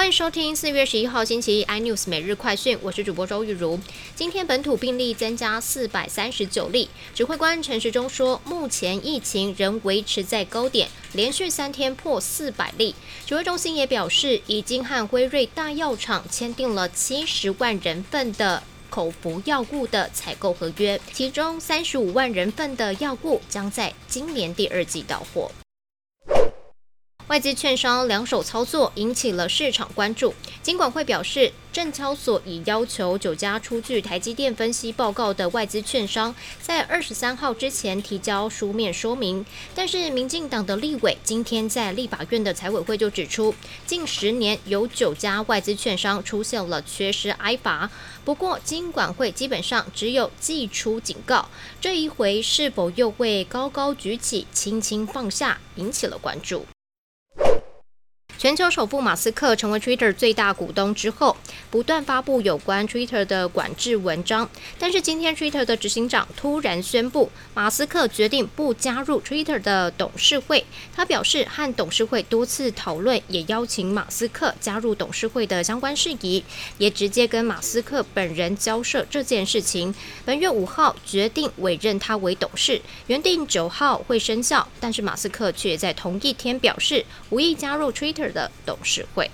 欢迎收听四月十一号星期一 iNews 每日快讯，我是主播周玉如。今天本土病例增加四百三十九例，指挥官陈时中说，目前疫情仍维持在高点，连续三天破四百例。指挥中心也表示，已经和辉瑞大药厂签订了七十万人份的口服药物的采购合约，其中三十五万人份的药物将在今年第二季到货。外资券商两手操作引起了市场关注。金管会表示，证交所已要求九家出具台积电分析报告的外资券商，在二十三号之前提交书面说明。但是，民进党的立委今天在立法院的财委会就指出，近十年有九家外资券商出现了缺失挨罚。不过，金管会基本上只有寄出警告，这一回是否又会高高举起，轻轻放下，引起了关注。全球首富马斯克成为 Twitter 最大股东之后，不断发布有关 Twitter 的管制文章。但是今天 Twitter 的执行长突然宣布，马斯克决定不加入 Twitter 的董事会。他表示，和董事会多次讨论，也邀请马斯克加入董事会的相关事宜，也直接跟马斯克本人交涉这件事情。本月五号决定委任他为董事，原定九号会生效，但是马斯克却在同一天表示无意加入 Twitter。的董事会。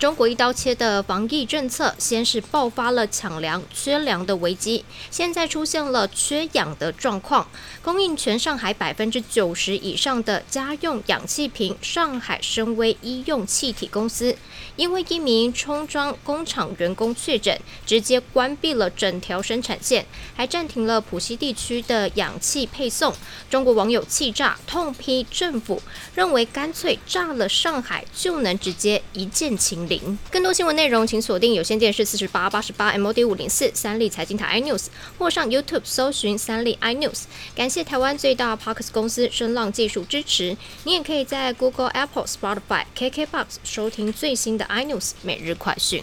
中国一刀切的防疫政策，先是爆发了抢粮、缺粮的危机，现在出现了缺氧的状况。供应全上海百分之九十以上的家用氧气瓶，上海深威医用气体公司，因为一名充装工厂员工确诊，直接关闭了整条生产线，还暂停了浦西地区的氧气配送。中国网友气炸，痛批政府，认为干脆炸了上海，就能直接一键清。更多新闻内容，请锁定有线电视四十八八十八 MOD 五零四三立财经台 iNews，或上 YouTube 搜寻三立 iNews。感谢台湾最大 Parks 公司声浪技术支持。你也可以在 Google、Apple、Spotify、KKBox 收听最新的 iNews 每日快讯。